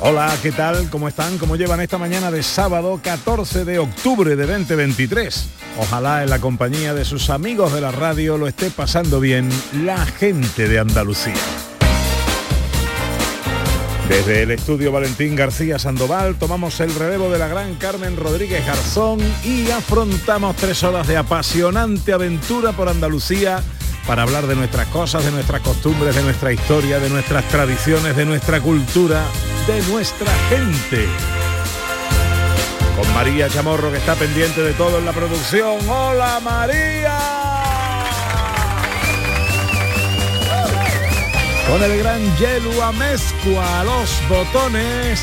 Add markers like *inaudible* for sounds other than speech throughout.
Hola, ¿qué tal? ¿Cómo están? ¿Cómo llevan esta mañana de sábado 14 de octubre de 2023? Ojalá en la compañía de sus amigos de la radio lo esté pasando bien la gente de Andalucía. Desde el estudio Valentín García Sandoval tomamos el relevo de la gran Carmen Rodríguez Garzón y afrontamos tres horas de apasionante aventura por Andalucía para hablar de nuestras cosas, de nuestras costumbres, de nuestra historia, de nuestras tradiciones, de nuestra cultura, de nuestra gente. Con María Chamorro que está pendiente de todo en la producción. ¡Hola María! Con el gran Yelu Amezcua los botones.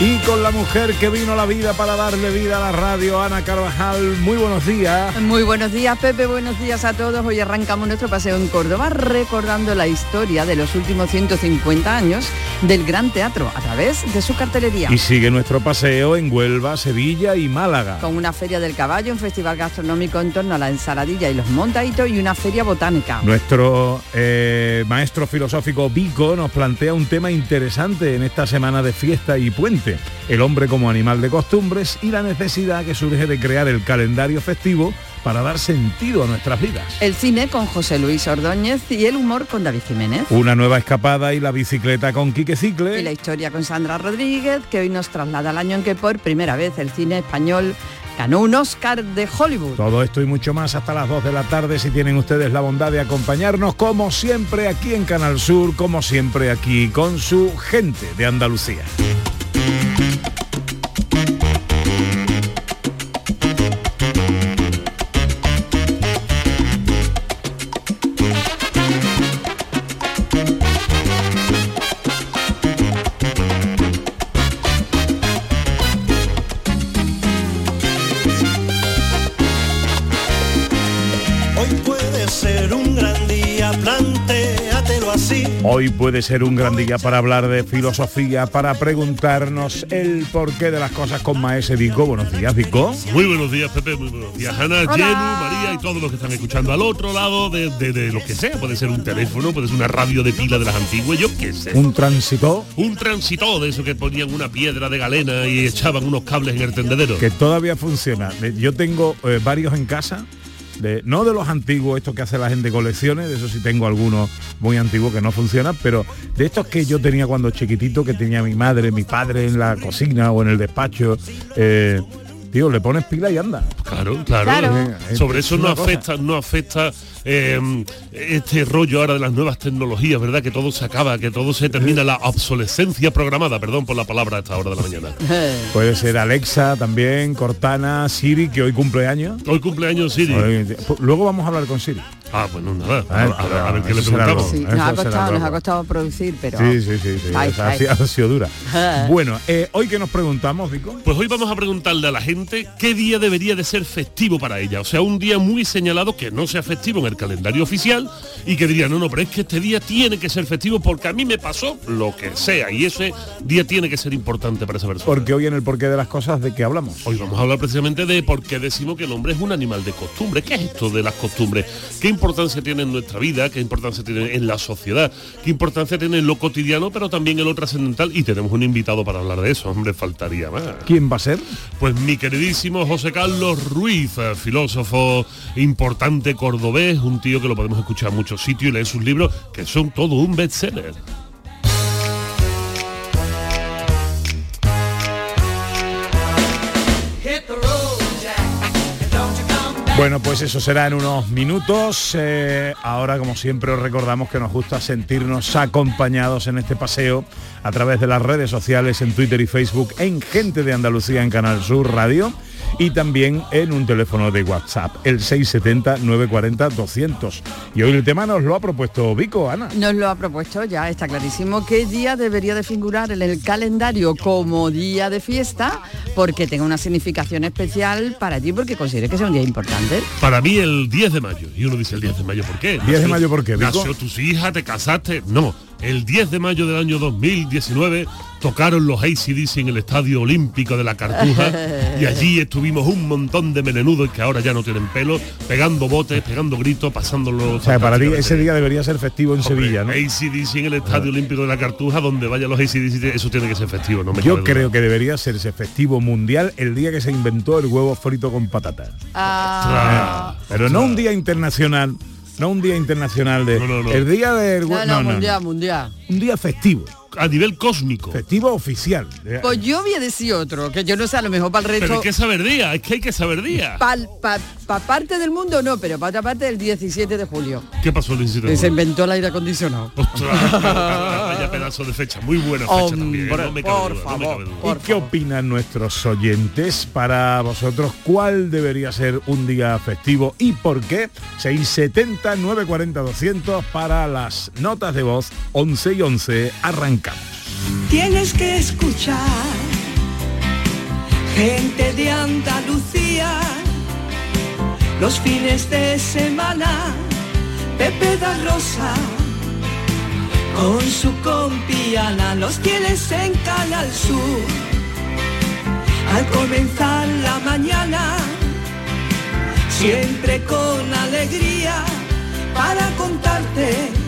Y con la mujer que vino a la vida para darle vida a la radio, Ana Carvajal. Muy buenos días. Muy buenos días, Pepe. Buenos días a todos. Hoy arrancamos nuestro paseo en Córdoba recordando la historia de los últimos 150 años del Gran Teatro a través de su cartelería. Y sigue nuestro paseo en Huelva, Sevilla y Málaga. Con una feria del caballo, un festival gastronómico en torno a la ensaladilla y los montaditos y una feria botánica. Nuestro eh, maestro filosófico Vico nos plantea un tema interesante en esta semana de fiesta y puente el hombre como animal de costumbres y la necesidad que surge de crear el calendario festivo para dar sentido a nuestras vidas. El cine con José Luis Ordóñez y el humor con David Jiménez. Una nueva escapada y la bicicleta con Quique Cicle. Y la historia con Sandra Rodríguez, que hoy nos traslada al año en que por primera vez el cine español ganó un Oscar de Hollywood. Todo esto y mucho más hasta las 2 de la tarde si tienen ustedes la bondad de acompañarnos como siempre aquí en Canal Sur, como siempre aquí con su gente de Andalucía. Hoy puede ser un gran día para hablar de filosofía, para preguntarnos el porqué de las cosas con Maese Vico. Buenos días, Vico. Muy buenos días, Pepe. Muy buenos días, Ana, Hola. María y todos los que están escuchando al otro lado de, de- de lo que sea. Puede ser un teléfono, puede ser una radio de pila de las antiguas, yo qué sé. Un tránsito Un tránsito de eso que ponían una piedra de galena y echaban unos cables en el tendedero. que todavía funciona. Yo tengo eh, varios en casa. De, no de los antiguos, estos que hace la gente colecciones, de eso sí tengo algunos muy antiguos que no funcionan, pero de estos que yo tenía cuando chiquitito, que tenía mi madre, mi padre en la cocina o en el despacho, eh, tío, le pones pila y anda. Claro, claro. Claro. Eh, Sobre es eso no afecta, no afecta eh, este rollo ahora de las nuevas tecnologías, ¿verdad? Que todo se acaba, que todo se termina, la obsolescencia programada, perdón por la palabra a esta hora de la mañana. *laughs* Puede ser Alexa también, Cortana, Siri, que hoy cumple años. Hoy cumpleaños Siri. Hoy- Luego vamos a hablar con Siri. Ah, bueno, nada. Ah, A, ver- a ver- a ver qué le preguntamos. Sí, nos ha costado, nos ha costado producir, pero... Sí, sí, sí, sí. Ay, ha sido- ha sido dura. *laughs* Bueno, eh, hoy que nos preguntamos, Vico. Pues hoy vamos a preguntarle a la gente qué día debería de ser festivo para ella. O sea, un día muy señalado que no sea festivo en el calendario oficial y que diría, no, no, pero es que este día tiene que ser festivo porque a mí me pasó lo que sea y ese día tiene que ser importante para esa persona. Porque hoy en el porqué de las cosas, ¿de qué hablamos? Hoy vamos a hablar precisamente de por qué decimos que el hombre es un animal de costumbre. ¿Qué es esto de las costumbres? ¿Qué importancia tiene en nuestra vida? ¿Qué importancia tiene en la sociedad? ¿Qué importancia tiene en lo cotidiano, pero también en lo trascendental? Y tenemos un invitado para hablar de eso, hombre, faltaría más. ¿Quién va a ser? Pues mi queridísimo José Carlos Ruiz, eh, filósofo importante cordobés, es un tío que lo podemos escuchar en muchos sitios y leer sus libros, que son todo un bestseller. Bueno, pues eso será en unos minutos. Eh, ahora, como siempre, os recordamos que nos gusta sentirnos acompañados en este paseo a través de las redes sociales, en Twitter y Facebook, en Gente de Andalucía, en Canal Sur Radio y también en un teléfono de WhatsApp, el 670-940-200. Y hoy el tema nos lo ha propuesto Vico, Ana. Nos lo ha propuesto ya, está clarísimo qué día debería de figurar en el calendario como día de fiesta, porque tenga una significación especial para ti, porque considere que sea un día importante. Para mí el 10 de mayo. Y uno dice el 10 de mayo, ¿por qué? 10 de mayo, ¿por qué, Vico? Nació tus hijas, te casaste. No, el 10 de mayo del año 2019 tocaron los ACDC en el Estadio Olímpico de la Cartuja y *laughs* allí estuvimos un montón de melenudos que ahora ya no tienen pelo, pegando botes, pegando gritos, pasándolo. O sea, para ti ese día debería ser festivo en Sevilla, ¿no? ACDC en el Estadio Olímpico de la Cartuja, donde vayan los ACDC, eso tiene que ser festivo, no me Yo creo que debería serse festivo mundial el día que se inventó el huevo frito con patatas. Ah, Pero no un día internacional, no un día internacional de No, no, no. el día del no, no, mundial, no. mundial. un día festivo, A nivel cósmico. festivo oficial. Pues yo voy a decir otro, que yo no sé, a lo mejor para el Pero resto... hay que saber día, es que hay que saber día. Para parte del mundo no, pero para otra parte el 17 de julio. ¿Qué pasó el 17 de que se julio? inventó el aire acondicionado. *laughs* Ostras, pero vaya pedazo de fecha, muy buena fecha también, ¿eh? No me cabe por duda, no me favor, cabe duda. por ¿Y qué opinan nuestros oyentes para vosotros? ¿Cuál debería ser un día festivo y por qué? 670 940 200 para las notas de voz 11 y 11 Tienes que escuchar gente de Andalucía los fines de semana. Pepe da Rosa con su compiana los tienes en Canal Sur. Al comenzar la mañana, siempre con alegría para contarte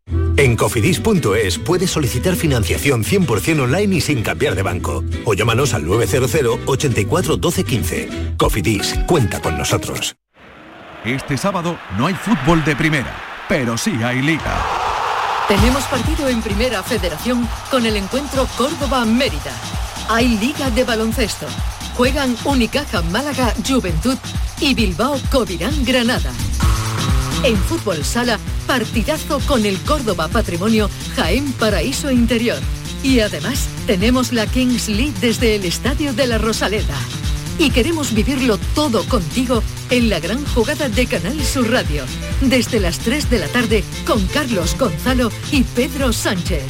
En cofidis.es puedes solicitar financiación 100% online y sin cambiar de banco. O llámanos al 900 84 12 15. Cofidis, cuenta con nosotros. Este sábado no hay fútbol de primera, pero sí hay liga. Tenemos partido en Primera Federación con el encuentro Córdoba-Mérida. Hay Liga de Baloncesto. Juegan Unicaja Málaga Juventud y Bilbao Covirán Granada. En Fútbol Sala, partidazo con el Córdoba Patrimonio Jaén Paraíso Interior. Y además tenemos la Kings League desde el Estadio de la Rosaleda. Y queremos vivirlo todo contigo en la gran jugada de Canal Sur Radio. Desde las 3 de la tarde con Carlos Gonzalo y Pedro Sánchez.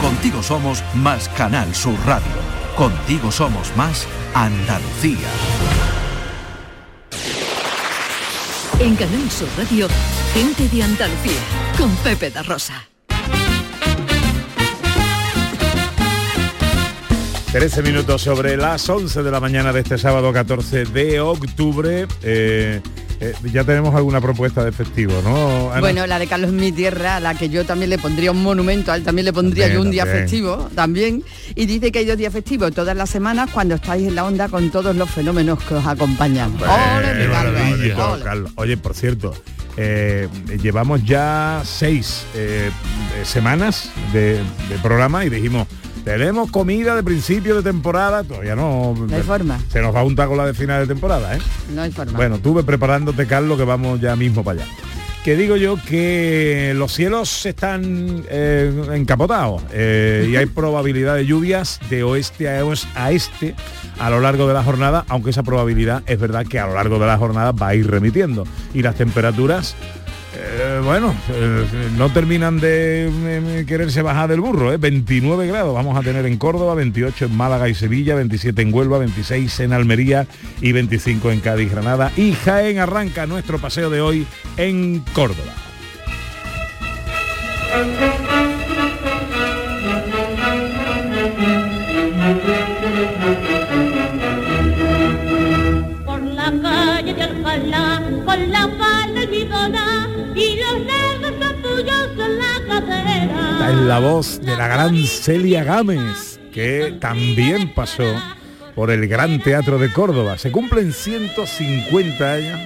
Contigo somos más Canal Sur Radio. Contigo somos más Andalucía. En Canal Sur Radio, gente de Andalucía con Pepe da Rosa. 13 minutos sobre las 11 de la mañana de este sábado 14 de octubre. Eh, eh, ya tenemos alguna propuesta de festivo, ¿no? Ana? Bueno, la de Carlos Mi Tierra, a la que yo también le pondría un monumento, a él también le pondría También, yo un día también. festivo, también. Y dice que hay dos días festivos todas las semanas cuando estáis en la onda con todos los fenómenos que os acompañan. Oye, por cierto, eh, llevamos ya seis eh, eh, semanas de, de programa y dijimos, tenemos comida de principio de temporada, todavía no... No hay forma. Se nos va un taco la de final de temporada, ¿eh? No hay forma. Bueno, tuve preparándote, Carlos, que vamos ya mismo para allá. Que digo yo que los cielos están eh, encapotados eh, y hay *laughs* probabilidad de lluvias de oeste a, oes- a este a lo largo de la jornada, aunque esa probabilidad es verdad que a lo largo de la jornada va a ir remitiendo. Y las temperaturas eh, bueno, eh, no terminan de eh, quererse bajar del burro, ¿eh? 29 grados vamos a tener en Córdoba, 28 en Málaga y Sevilla, 27 en Huelva, 26 en Almería y 25 en Cádiz, Granada. Y Jaén arranca nuestro paseo de hoy en Córdoba. Por la calle de Alcalá, con la falda almidona la voz de la gran Celia Gámez, que también pasó por el Gran Teatro de Córdoba. Se cumplen 150 años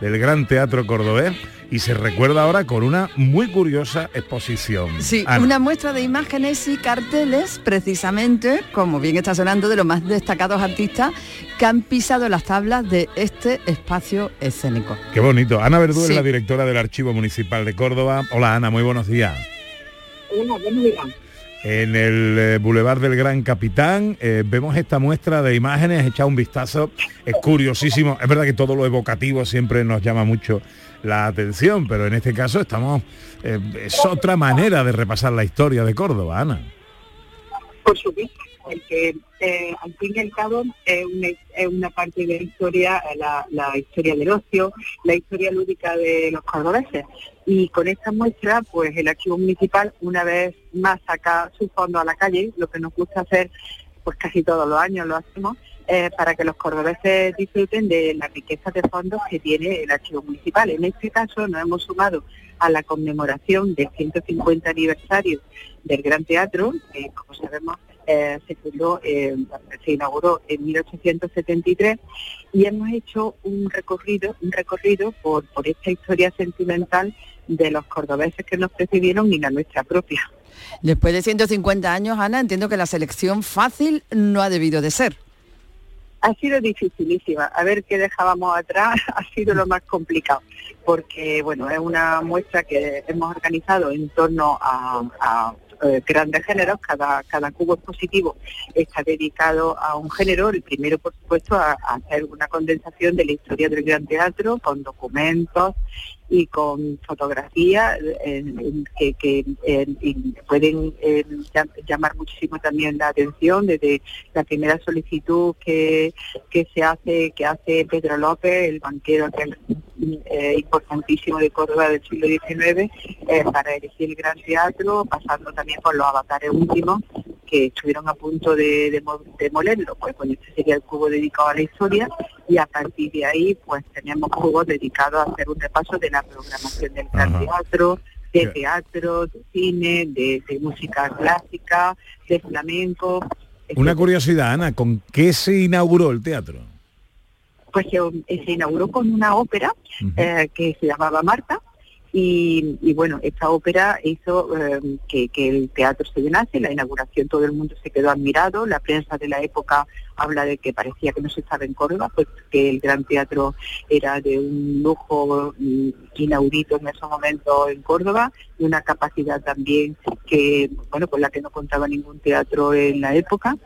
del Gran Teatro Cordobés y se recuerda ahora con una muy curiosa exposición. Sí, Ana. una muestra de imágenes y carteles, precisamente, como bien está sonando, de los más destacados artistas que han pisado las tablas de este espacio escénico. Qué bonito. Ana Verdú Sí. es la directora del Archivo Municipal de Córdoba. Hola Ana, muy buenos días. En el eh, Boulevard del Gran Capitán eh, vemos esta muestra de imágenes, echa un vistazo, es curiosísimo, es verdad que todo lo evocativo siempre nos llama mucho la atención, pero en este caso estamos, eh, es otra manera de repasar la historia de Córdoba, Ana. Por supuesto, porque eh, al fin y al cabo es una, es una parte de la historia, la, la historia del ocio, la historia lúdica de los cordobeses. Y con esta muestra, pues el archivo municipal una vez más saca su fondo a la calle, lo que nos gusta hacer, pues casi todos los años lo hacemos, eh, para que los cordobeses disfruten de la riqueza de fondos que tiene el archivo municipal. En este caso nos hemos sumado a la conmemoración del 150 aniversario del Gran Teatro, que como sabemos eh, se fundó, eh, se inauguró en 1873 y hemos hecho un recorrido, un recorrido por, por esta historia sentimental de los cordobeses que nos precedieron y la nuestra propia. Después de 150 años, Ana, entiendo que la selección fácil no ha debido de ser. Ha sido dificilísima. A ver qué dejábamos atrás *laughs* ha sido lo más complicado, porque bueno, es una muestra que hemos organizado en torno a, a, eh, grandes géneros. Cada, cada cubo expositivo está dedicado a un género. El primero, por supuesto, a, a hacer una condensación de la historia del gran teatro con documentos y con fotografías en- que, pueden llam- llamar muchísimo también la atención desde la primera solicitud que, que se hace que hace Pedro López el banquero eh, importantísimo de Córdoba del siglo XIX eh, para elegir el gran teatro pasando también por los avatares últimos que estuvieron a punto de, de mo- demolerlo pues bueno este sería el cubo dedicado a la historia y a partir de ahí pues tenemos cubos dedicados a hacer un repaso de la programación del Ajá. teatro, de teatro, de cine, de, de música clásica, de flamenco. Una curiosidad, Ana, ¿con qué se inauguró el teatro? Pues se, se inauguró con una ópera eh, que se llamaba Marta. Y, bueno, esta ópera hizo eh, que, el teatro se llenase, la inauguración todo el mundo se quedó admirado, la prensa de la época habla de que parecía que no se estaba en Córdoba, pues que el gran teatro era de un lujo mm, inaudito en esos momentos en Córdoba y una capacidad también que, bueno, con la que no contaba ningún teatro en la época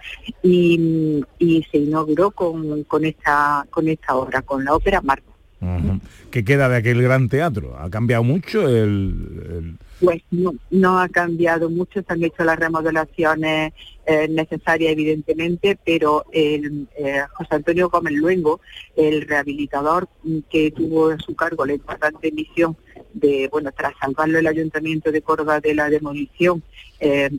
y, se inauguró con, con esta con esta obra, con la ópera Marta. Ujú. ¿Qué queda de aquel gran teatro? ¿Ha cambiado mucho el- el, Pues no, no ha cambiado mucho, se han hecho las remodelaciones eh, necesarias evidentemente, pero el, eh, José Antonio Gómez Luengo, el rehabilitador que tuvo a su cargo la importante misión de, bueno, tras salvarlo el Ayuntamiento de Córdoba de la demolición eh,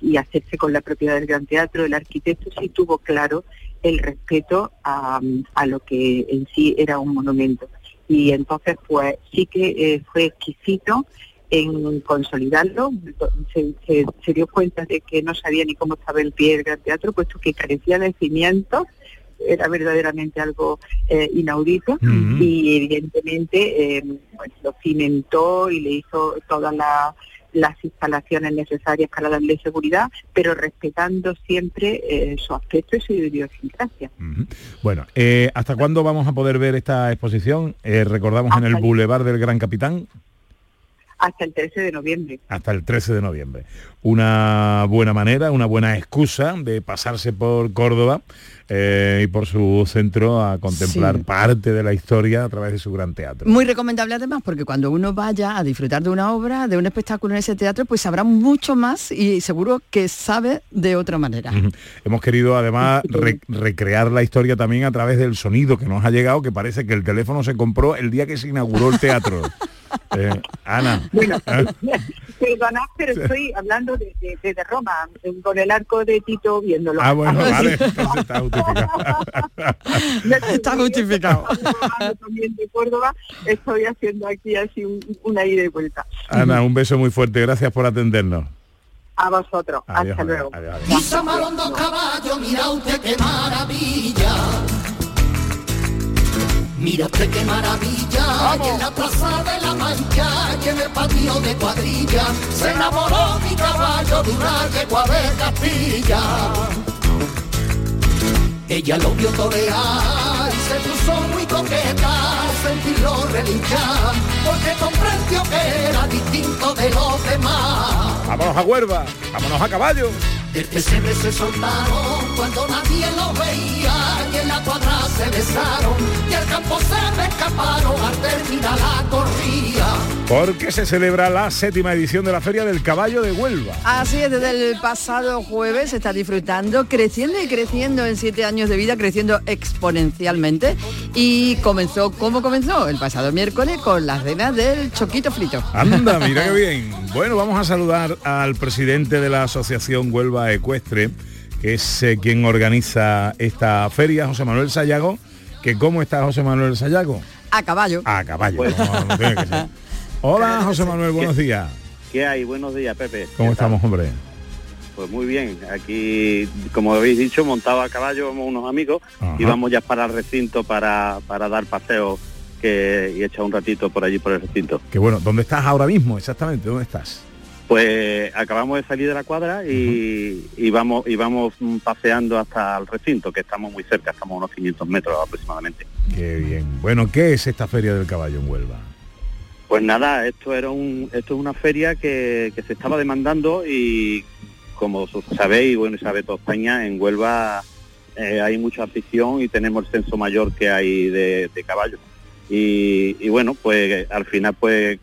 y hacerse con la propiedad del Gran Teatro, el arquitecto sí tuvo claro el respeto a, a lo que en sí era un monumento. Y entonces, pues sí que eh, fue exquisito en consolidarlo. Se, se- se dio cuenta de que no sabía ni cómo estaba el pie del Gran Teatro, puesto que carecía de cimientos. Era verdaderamente algo eh, inaudito y evidentemente eh, pues, lo cimentó y le hizo todas la- las instalaciones necesarias para darle seguridad, pero respetando siempre eh, su aspecto y su idiosincrasia. Bueno, eh, ¿hasta cuándo vamos a poder ver esta exposición? Eh, recordamos en el- Boulevard del Gran Capitán. Hasta el 13 de noviembre. hasta el 13 de noviembre. Una buena manera, una buena excusa de pasarse por Córdoba eh, y por su centro a contemplar Sí. parte de la historia a través de su gran teatro. Muy recomendable además porque cuando uno vaya a disfrutar de una obra, de un espectáculo en ese teatro, pues sabrá mucho más y seguro que sabe de otra manera. Hemos querido además *laughs* re- recrear la historia también a través del sonido que nos ha llegado, que parece que el teléfono se compró el día que se inauguró el teatro. *laughs* Eh, Ana. Bueno, ¿eh? *laughs* perdonad, pero estoy hablando de, de- desde Roma, con el arco de Tito viéndolo. Ah, bueno, *laughs* vale, entonces está justificado. *laughs* Está justificado. También de Córdoba, estoy haciendo aquí así un- una ida y vuelta. Ana, un beso muy fuerte, gracias por atendernos. A vosotros, Adiós, hasta adiós, luego. adiós, adiós. Y Samarondo caballo, mira usted qué maravilla. Mira usted qué maravilla. Y en la plaza de la Mancha, y en el patio de cuadrilla, se enamoró mi caballo de una yegua de Castilla. Ella lo vio torear y se puso muy coqueta, sentirlo relinchar, porque comprendió que era distinto de los demás. Vámonos a Huelva, vámonos a caballo. Del pesebre se soltaron cuando nadie lo veía y en la cuadra se besaron y al campo se me escaparon al terminar la corrida. Porque se celebra la séptima edición de la Feria del Caballo de Huelva. Así es, desde el pasado jueves se está disfrutando, creciendo y creciendo en siete años de vida, creciendo exponencialmente. Y comenzó, ¿cómo comenzó? El pasado miércoles con la cena del choquito frito. Anda, mira qué *laughs* bien. Bueno, vamos a saludar al presidente de la Asociación Huelva Ecuestre, que es eh, quien organiza esta feria, José Manuel Sayago. Que ¿Cómo está José Manuel Sayago? A caballo. A caballo. como- como tiene que ser. Hola, José Manuel, buenos días. ¿Qué hay? Buenos días, Pepe. ¿Cómo ¿Qué tal? estamos, hombre? Pues muy bien. Aquí, como habéis dicho, montado a caballo, somos unos amigos Ajá. y vamos ya para el recinto para, para dar paseo que, y echar un ratito por allí por el recinto. Que bueno, ¿dónde estás ahora mismo? Exactamente, ¿dónde estás? Pues acabamos de salir de la cuadra y, y vamos y vamos paseando hasta el recinto, que estamos muy cerca, estamos a unos 500 metros aproximadamente. Qué bien. Bueno, ¿qué es esta Feria del Caballo en Huelva? Pues nada, esto era un, esto es una feria que, que se estaba demandando y como sabéis, bueno, y sabe toda España, en Huelva eh, hay mucha afición y tenemos el censo mayor que hay de, de caballos. Y, y bueno, pues al final pues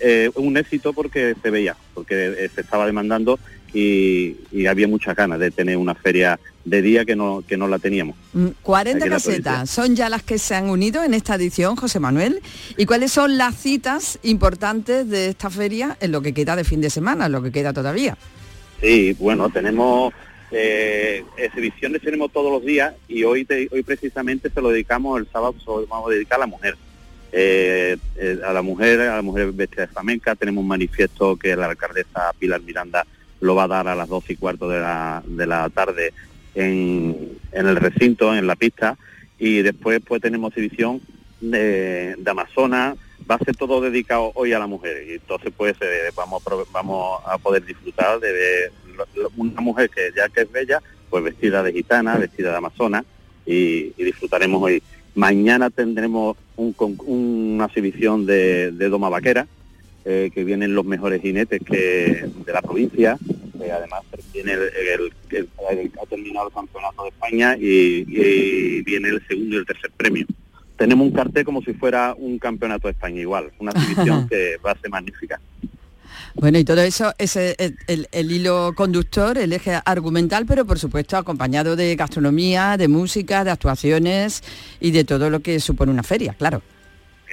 eh, un éxito porque se veía, porque se estaba demandando y, y había muchas ganas de tener una feria de día que no, que no la teníamos. Mm, 40 Aquí en la casetas son ya las que se han unido en esta edición, José Manuel. ¿Y cuáles son las citas importantes de esta feria en lo que queda de fin de semana, en lo que queda todavía? Sí, bueno, tenemos eh, exhibiciones tenemos todos los días y hoy te- hoy precisamente se lo dedicamos el sábado se lo vamos a dedicar a la mujer. Eh, eh, a la mujer, a la mujer vestida de flamenca, tenemos un manifiesto que la alcaldesa Pilar Miranda lo va a dar a las 12 y cuarto de la, de la tarde en, en el recinto, en la pista, y después pues tenemos exhibición de, de Amazonas, va a ser todo dedicado hoy a la mujer. Y entonces pues eh, vamos, vamos a poder disfrutar de lo- una mujer que ya que es bella, pues vestida de gitana, vestida de amazona y disfrutaremos hoy. Mañana tendremos un una exhibición de, de doma vaquera, eh, que vienen los mejores jinetes que de la provincia. eh, además viene el, el- el- el- ha terminado el campeonato de España y, y viene el segundo y el tercer premio. Tenemos un cartel como si fuera un campeonato de España igual, una exhibición que va a ser magnífica. Bueno, y todo eso es el, hilo conductor, el eje argumental, pero por supuesto acompañado de gastronomía, de música, de actuaciones y de todo lo que supone una feria, claro.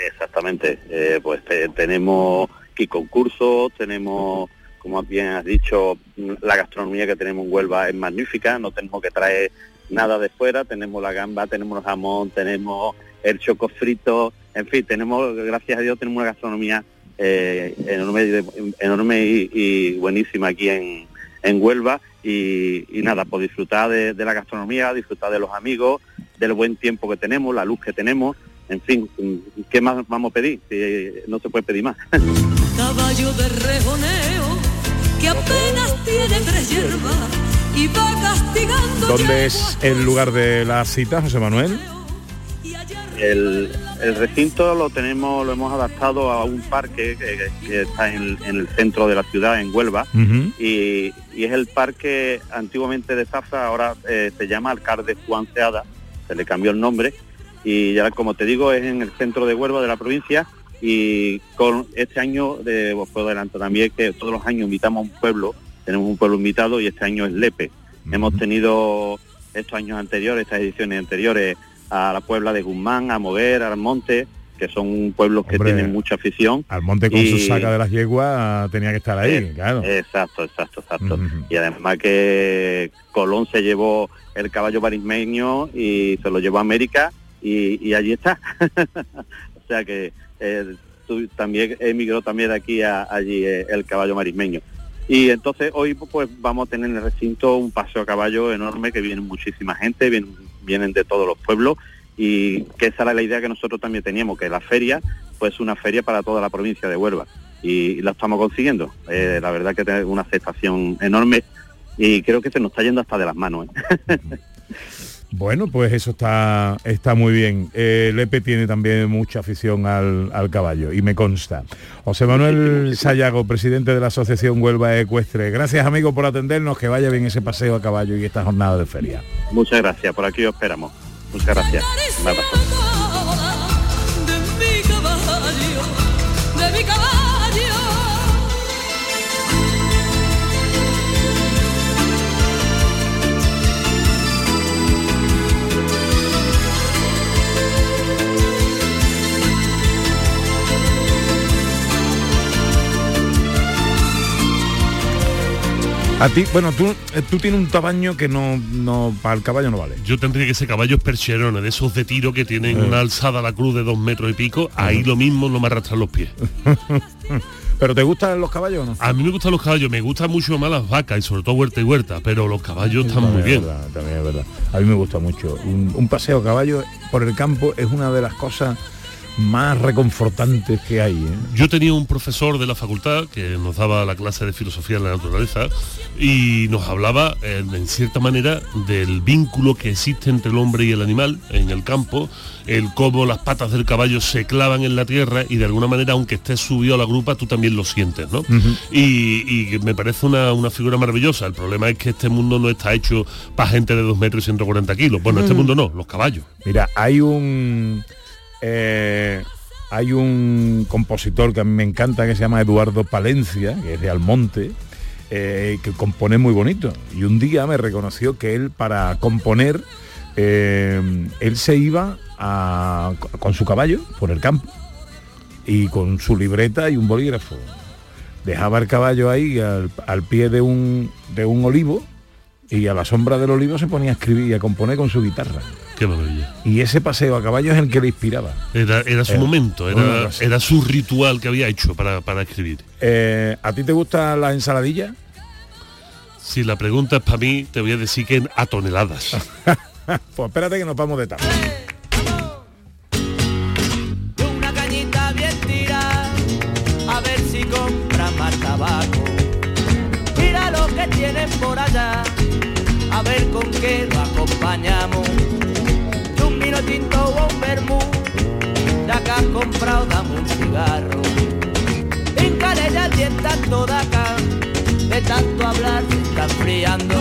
Exactamente, eh, pues te- tenemos aquí concursos, tenemos, como bien has dicho, la gastronomía que tenemos en Huelva es magnífica, no tenemos que traer nada de fuera, tenemos la gamba, tenemos el jamón, tenemos el choco frito, en fin, tenemos, gracias a Dios, tenemos una gastronomía eh, enorme, y- enorme y, y buenísima aquí en, en Huelva y, y nada, por disfrutar de, de la gastronomía, disfrutar de los amigos, del buen tiempo que tenemos, la luz que tenemos, en fin, ¿qué más vamos a pedir? Si no se puede pedir más. *laughs* Caballo de rejoneo que apenas tiene tres hierbas y va castigando ¿Dónde es el lugar de la cita, José Manuel? El, el recinto lo tenemos, lo hemos adaptado a un parque que, que está en, en el centro de la ciudad, en Huelva, y, y es el parque antiguamente de Zafra, ahora eh, se llama Alcalde Juan Seada, se le cambió el nombre, y ya como te digo es en el centro de Huelva de la provincia, y con este año, de, os puedo adelantar también que todos los años invitamos a un pueblo, tenemos un pueblo invitado y este año es Lepe. Hemos tenido estos años anteriores, estas ediciones anteriores, a la Puebla de Guzmán, a Mover, a Monte, que son pueblos que Hombre, tienen mucha afición. Al monte con su Y- saca de las yeguas tenía que estar ahí, Eh, claro. Exacto, exacto, exacto. Y además que Colón se llevó el caballo barismeño y se lo llevó a América y, y allí está. *laughs* o sea que eh, tú- también emigró también de aquí a allí eh, el caballo marismeño. Y entonces hoy pues vamos a tener en el recinto un paseo a caballo enorme que viene muchísima gente, vienen, vienen de todos los pueblos y que esa era la idea que nosotros también teníamos, que la feria pues una feria para toda la provincia de Huelva y la estamos consiguiendo. Eh, la verdad que tiene una aceptación enorme y creo que se nos está yendo hasta de las manos. ¿eh? *laughs* Bueno, pues eso está, está muy bien. Eh, Lepe tiene también mucha afición al, al caballo y me consta. José Manuel Sayago, presidente de la Asociación Huelva Ecuestre. Gracias amigo por atendernos, que vaya bien ese paseo a caballo y esta jornada de feria. Muchas gracias, por aquí os esperamos. Muchas gracias. A ti, bueno, tú, eh, tú tienes un tamaño que no, no para el caballo no vale. Yo tendría que ser caballos percherones, de esos de tiro que tienen Eh. una alzada a la cruz de dos metros y pico, ahí lo mismo no me arrastran los pies. *laughs* ¿Pero te gustan los caballos o no? A mí me gustan los caballos, me gustan mucho más las vacas y sobre todo huerta y huerta, pero los caballos están muy es bien. verdad, también es verdad. A mí me gusta mucho. Un, un paseo a caballo por el campo es una de las cosas más reconfortantes que hay. ¿eh? Yo tenía un profesor de la facultad que nos daba la clase de filosofía de la naturaleza y nos hablaba en cierta manera del vínculo que existe entre el hombre y el animal en el campo, el cómo las patas del caballo se clavan en la tierra y de alguna manera aunque estés subido a la grupa tú también lo sientes, ¿no? y, y me parece una, una figura maravillosa. El problema es que este mundo no está hecho para gente de 2 metros y 140 kilos. Bueno, este mundo no, los caballos. Mira, hay un eh, hay un compositor que a mí me encanta que se llama Eduardo Palencia, que es de Almonte, eh, que compone muy bonito. Y un día me reconoció que él para componer eh, él se iba a- con su caballo por el campo y con su libreta y un bolígrafo. Dejaba el caballo ahí al, al pie de un, de un olivo y a la sombra del olivo se ponía a escribir y a componer con su guitarra. Qué maravilla. Y ese paseo a caballo es el que le inspiraba. Era, era su Eh, momento, era, era su ritual que había hecho para, para escribir. Eh, ¿A ti te gusta la ensaladilla? Si la pregunta es para mí, te voy a decir que a toneladas. *laughs* pues espérate que nos vamos de tapa. una cañita bien tirada, a ver si compra más tabaco. Mira lo que tienen por allá, a ver con qué lo acompañamos. De un vino tinto o un vermú, ya que has comprado dame un cigarro. Píncale ya el a toda acá, de tanto hablar se está enfriando.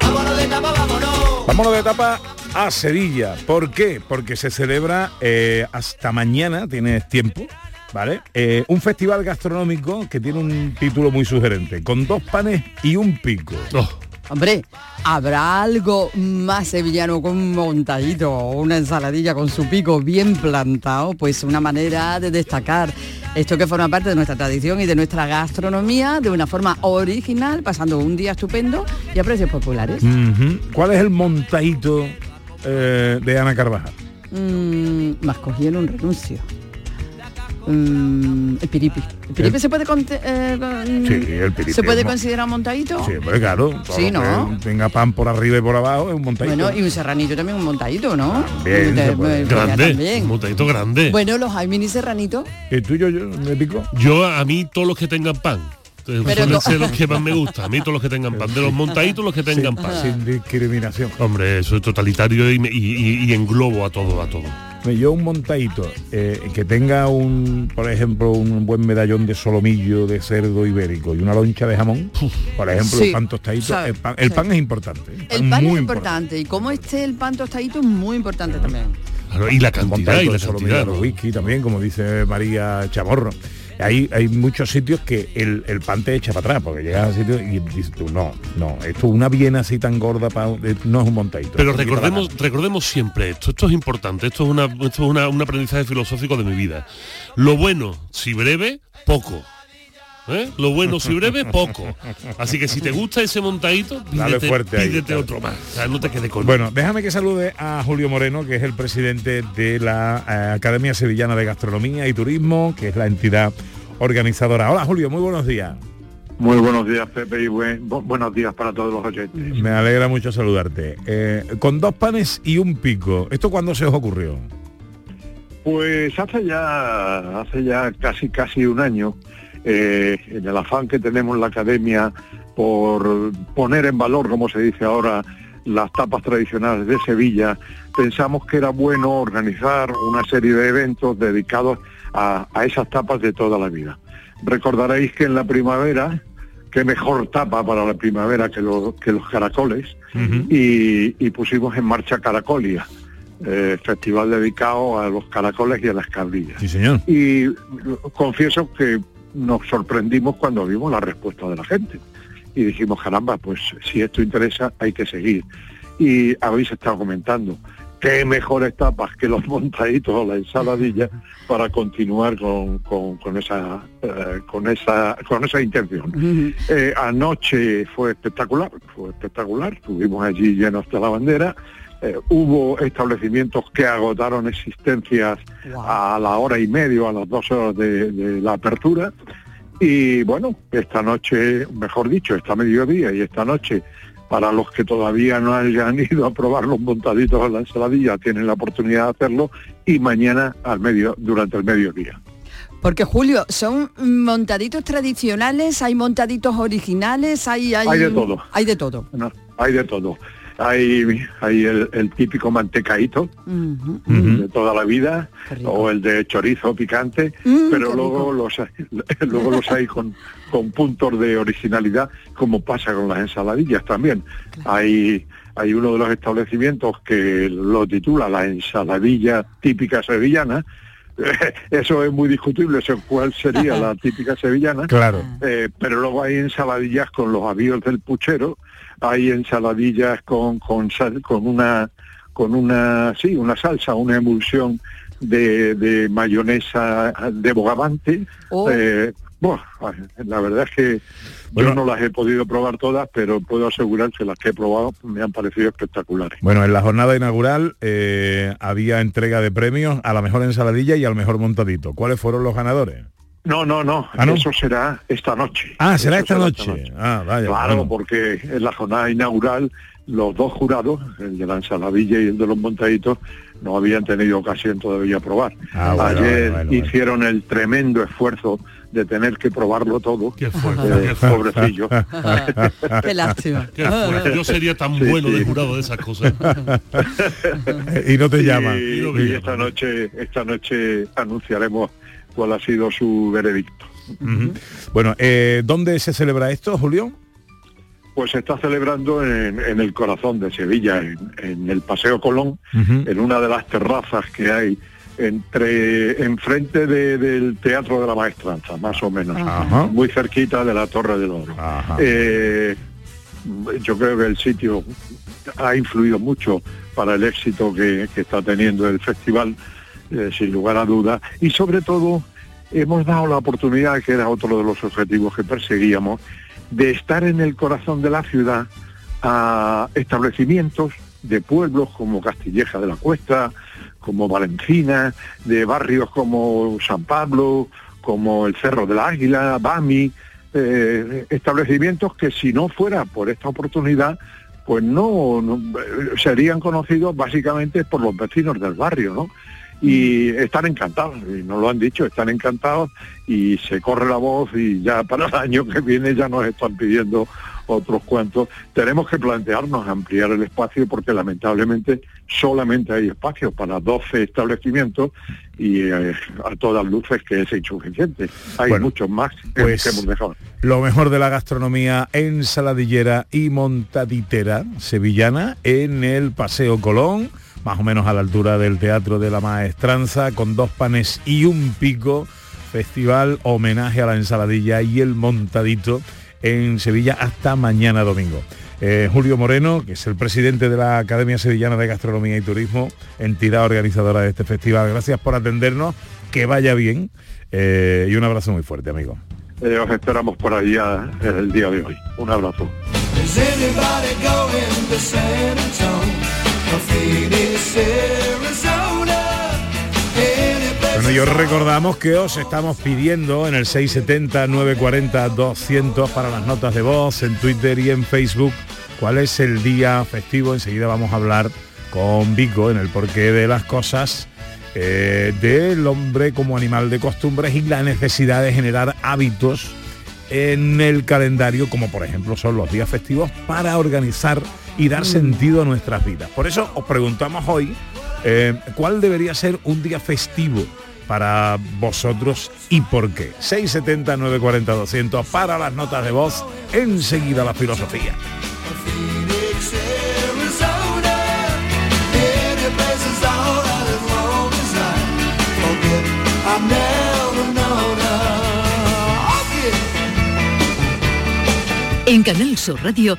Vámonos de tapa, vámonos. Vámonos de tapa a Sevilla. ¿Por qué? Porque se celebra eh, hasta mañana, tienes tiempo, ¿vale? Eh, un festival gastronómico que tiene un título muy sugerente, con dos panes y un pico. Hombre, ¿habrá algo más sevillano con un montadito o una ensaladilla con su pico bien plantado? Pues una manera de destacar esto que forma parte de nuestra tradición y de nuestra gastronomía de una forma original, pasando un día estupendo y a precios populares. ¿Cuál es el montadito eh, de Ana Carvajal? Mm, más cogieron un renuncio. Mm, el piripi. ¿El piripi El- se puede eh, con- Sí, el piripi ¿Se puede considerar montadito? Sí, pues claro. Sí, ¿no? Tenga pan por arriba y por abajo es un montadito. Bueno, y un serranito también un montadito, ¿no? Bien, grande, también. un montadito grande. Bueno, los hay mini serranitos. ¿El tuyo yo me pico? Yo a mí todos los que tengan pan. Pero no- los que más me gustan. A mí todos los que tengan pan. De los montaditos los que tengan pan. Sin discriminación. Hombre, eso es totalitario y, y- y- y englobo a todo, a todo. Yo un montadito eh, que tenga un, por ejemplo, un buen medallón de solomillo de cerdo ibérico y una loncha de jamón, *laughs* por ejemplo, Sí, el pan tostadito, sabe, el pan, el sí. pan es importante. El pan muy es importante y cómo esté el pan tostadito es muy importante también. Claro, y la cantidad, y la de solomillo cantidad. de ¿no? whisky también, como dice María Chamorro. Hay, hay muchos sitios que el, el pan te echa para atrás, porque llegas a sitios y dices tú, no, no, esto una viena así tan gorda pa- eh, no es un montadito. Pero recordemos, recordemos siempre esto, esto es importante, esto es, una, esto es una- un aprendizaje filosófico de mi vida. Lo bueno, si breve, poco. ¿Eh? Lo bueno, si breve, poco. Así que si te gusta ese montadito, Dale pídete, fuerte ahí, pídete claro. otro más. O sea, no te quede con Bueno, déjame que salude a Julio Moreno, que es el presidente de la eh, Academia Sevillana de Gastronomía y Turismo, que es la entidad organizadora. Hola Julio, muy buenos días. Muy buenos días, Pepe, y buen- bu- buenos días para todos los oyentes. Me alegra mucho saludarte. Eh, con dos panes y un pico, ¿esto cuándo se os ocurrió? Pues hace ya, hace ya casi casi un año, eh, en el afán que tenemos en la academia por poner en valor, como se dice ahora, las tapas tradicionales de Sevilla, pensamos que era bueno organizar una serie de eventos dedicados a, a esas tapas de toda la vida. Recordaréis que en la primavera, qué mejor tapa para la primavera que, los- que los caracoles, y, y pusimos en marcha Caracolia, eh, festival dedicado a los caracoles y a las cablillas. Sí, señor. Y confieso que nos sorprendimos cuando vimos la respuesta de la gente. Y dijimos, caramba, pues si esto interesa hay que seguir. Y habéis estado comentando, qué mejores tapas que los *laughs* montaditos o la ensaladilla para continuar con, con- con esa, eh, con, esa, con esa intención. Eh, anoche fue espectacular, fue espectacular, estuvimos allí llenos de la bandera, eh, hubo establecimientos que agotaron existencias a la hora y medio, a las dos horas de, de la apertura, y bueno, esta noche, mejor dicho, esta mediodía y esta noche, para los que todavía no hayan *laughs* ido a probar los montaditos en la ensaladilla, tienen la oportunidad de hacerlo, y mañana al medio, durante el mediodía. Porque Julio, son montaditos tradicionales, hay montaditos originales, hay hay, Hay de todo. Hay de todo. No, hay de todo. Hay, hay el, el típico mantecaíto de toda la vida o el de chorizo picante, Mm, pero luego los hay, *laughs* luego los hay con, con puntos de originalidad, como pasa con las ensaladillas también. Hay hay uno de los establecimientos que lo titula la ensaladilla típica sevillana. *laughs* Eso es muy discutible, eso cuál sería la *laughs* típica sevillana. Claro. Eh, pero luego hay ensaladillas con los avíos del puchero, hay ensaladillas con con, sal- con una con una sí una salsa, una emulsión de, de mayonesa de bogavante. Oh. Eh, bueno, la verdad es que yo no las he podido probar todas, pero puedo asegurar que las que he probado me han parecido espectaculares. Bueno, en la jornada inaugural eh, había entrega de premios a la mejor ensaladilla y al mejor montadito. ¿Cuáles fueron los ganadores? No, no, no, ¿Ah, no? eso será esta noche. Ah, será esta noche. Ah, vaya. Claro, bueno. porque en la jornada inaugural los dos jurados, el de la ensaladilla y el de los montaditos, no habían tenido ocasión todavía probar. Ah, bueno, Ayer bueno. hicieron el tremendo esfuerzo de tener que probarlo todo. Qué fuerte, Eh, qué fuerte. pobrecillo. *laughs* Qué lástima. Qué fuerte. Yo sería tan Sí, bueno sí. de jurado de esas cosas. *laughs* y no te Y- llaman. Y, esta noche, esta noche anunciaremos cuál ha sido su veredicto. Bueno, eh, ¿dónde se celebra esto, Julio? Pues se está celebrando en, en el corazón de Sevilla, en, en el Paseo Colón, en una de las terrazas que hay entre enfrente de- del Teatro de la Maestranza, más o menos, Ajá. muy cerquita de la Torre del Oro. Eh, yo creo que el sitio ha influido mucho para el éxito que, que está teniendo el festival, eh, sin lugar a dudas, y sobre todo hemos dado la oportunidad, que era otro de los objetivos que perseguíamos, de estar en el corazón de la ciudad a establecimientos de pueblos como Castilleja de la Cuesta, como Valencina, de barrios como San Pablo, como el Cerro del Águila, Bami, eh, establecimientos que si no fuera por esta oportunidad, pues no, no, eh, serían conocidos básicamente por los vecinos del barrio, ¿no? Y están encantados, y nos lo han dicho, están encantados y se corre la voz y ya para el *laughs* año que viene ya nos están pidiendo otros cuantos. Tenemos que plantearnos ampliar el espacio porque lamentablemente solamente hay espacio para 12 establecimientos y eh, a todas luces que es insuficiente. Hay Bueno, muchos más pues- que hemos dejado. Lo mejor de la gastronomía ensaladillera y montaditera sevillana en el Paseo Colón, más o menos a la altura del Teatro de la Maestranza, con dos panes y un pico, festival homenaje a la ensaladilla y el montadito en Sevilla hasta mañana domingo. Eh, Julio Moreno, que es el presidente de la Academia Sevillana de Gastronomía y Turismo, entidad organizadora de este festival, gracias por atendernos, que vaya bien eh, y un abrazo muy fuerte, amigo. Eh, os esperamos por ahí a- el día de hoy. Un abrazo. Bueno, yo recordamos que os estamos pidiendo en el 670 940 200 para las notas de voz en Twitter y en Facebook cuál es el día festivo. Enseguida vamos a hablar con Vico en el porqué de las cosas eh, del hombre como animal de costumbres y la necesidad de generar hábitos en el calendario, como por ejemplo son los días festivos, para organizar y dar sentido a nuestras vidas. Por eso os preguntamos hoy eh, cuál debería ser un día festivo para vosotros y por qué. 670 940 200 para las notas de voz, enseguida la filosofía. En Canal Sur Radio,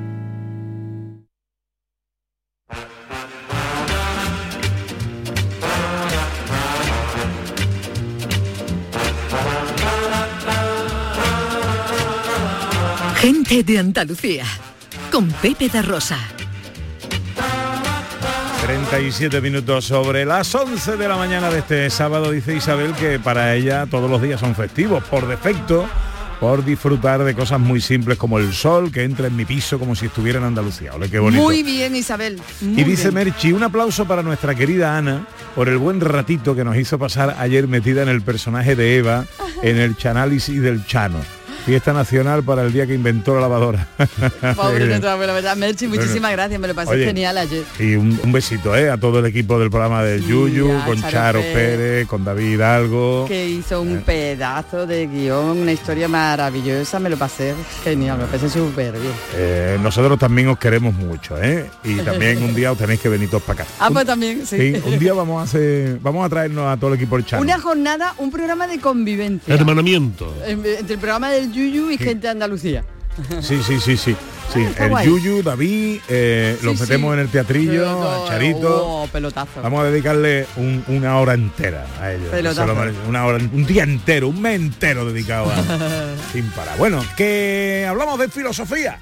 Gente de Andalucía, con Pepe da Rosa. 37 minutos sobre las 11 de la mañana de este sábado, dice Isabel que para ella todos los días son festivos, por defecto, por disfrutar de cosas muy simples como el sol que entra en mi piso como si estuviera en Andalucía. Ole, qué bonito. Muy bien, Isabel. muy y dice bien. Merchi, un aplauso para nuestra querida Ana por el buen ratito que nos hizo pasar ayer metida en el personaje de Eva en el chanálisis del Chano. Fiesta nacional para el día que inventó la lavadora. *laughs* Pobre nuestra abuela, ¿verdad? Merchi, Bueno, muchísimas gracias, me lo pasé oye, genial ayer. Y un, un besito ¿eh? a todo el equipo del programa de Yuyu, a con Charo Charo Pérez. Pérez, con David Hidalgo. Que hizo un Eh. pedazo de guion, una historia maravillosa, me lo pasé genial, me lo pasé súper bien. Eh, nosotros también os queremos mucho, ¿eh? Y también un día os tenéis que venir todos para acá. Ah, pues también, sí. Sí, un día vamos a hacer, vamos a traernos a todo el equipo del Chano. Una jornada, un programa de convivencia. Hermanamiento. En- Entre el programa del Yuyu y gente de Andalucía. Sí, sí, sí, sí. Sí, Está el guay. Yuyu, David, eh, los metemos sí. en el teatrillo, Charito. oh, pelotazo. Vamos a dedicarle un- una hora entera a ellos. Pelotazo. Una hora, un día entero, un mes entero dedicado a *laughs* sin parar. Bueno, que hablamos de filosofía.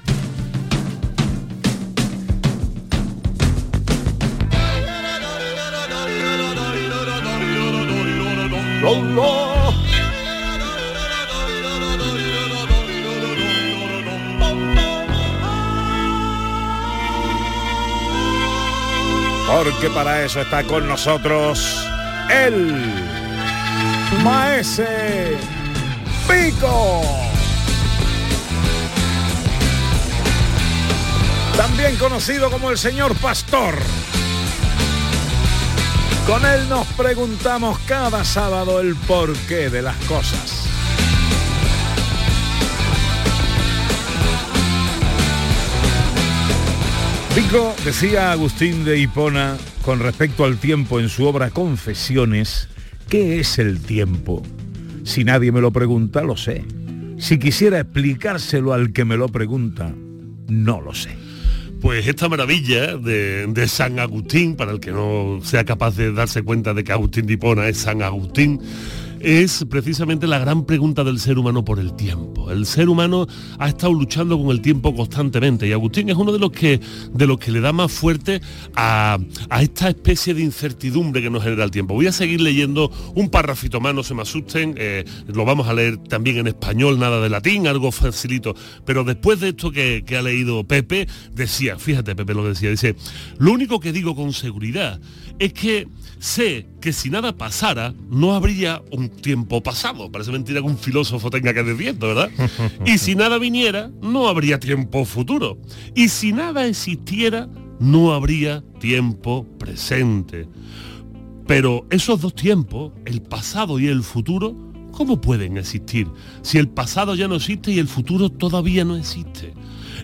Porque para eso está con nosotros el Maese Pico. También conocido como el señor Pastor. Con él nos preguntamos cada sábado el porqué de las cosas. Pico decía Agustín de Hipona con respecto al tiempo en su obra Confesiones, ¿qué es el tiempo? Si nadie me lo pregunta, lo sé. Si quisiera explicárselo al que me lo pregunta, no lo sé. Pues esta maravilla de San Agustín, para el que no sea capaz de darse cuenta de que Agustín de Hipona es San Agustín, es precisamente la gran pregunta del ser humano por el tiempo. El ser humano ha estado luchando con el tiempo constantemente y Agustín es uno de los que, de los que le da más fuerte a, a esta especie de incertidumbre que nos genera el tiempo. Voy a seguir leyendo un párrafito más, no se me asusten, eh, lo vamos a leer también en español, nada de latín, algo facilito. Pero después de esto que, que ha leído Pepe, decía, fíjate Pepe lo que decía, dice, lo único que digo con seguridad es que sé que si nada pasara, no habría un tiempo pasado. Parece mentira que un filósofo tenga que decir esto, ¿verdad? Y si nada viniera, no habría tiempo futuro. Y si nada existiera, no habría tiempo presente. Pero esos dos tiempos, el pasado y el futuro, ¿cómo pueden existir? Si el pasado ya no existe y el futuro todavía no existe.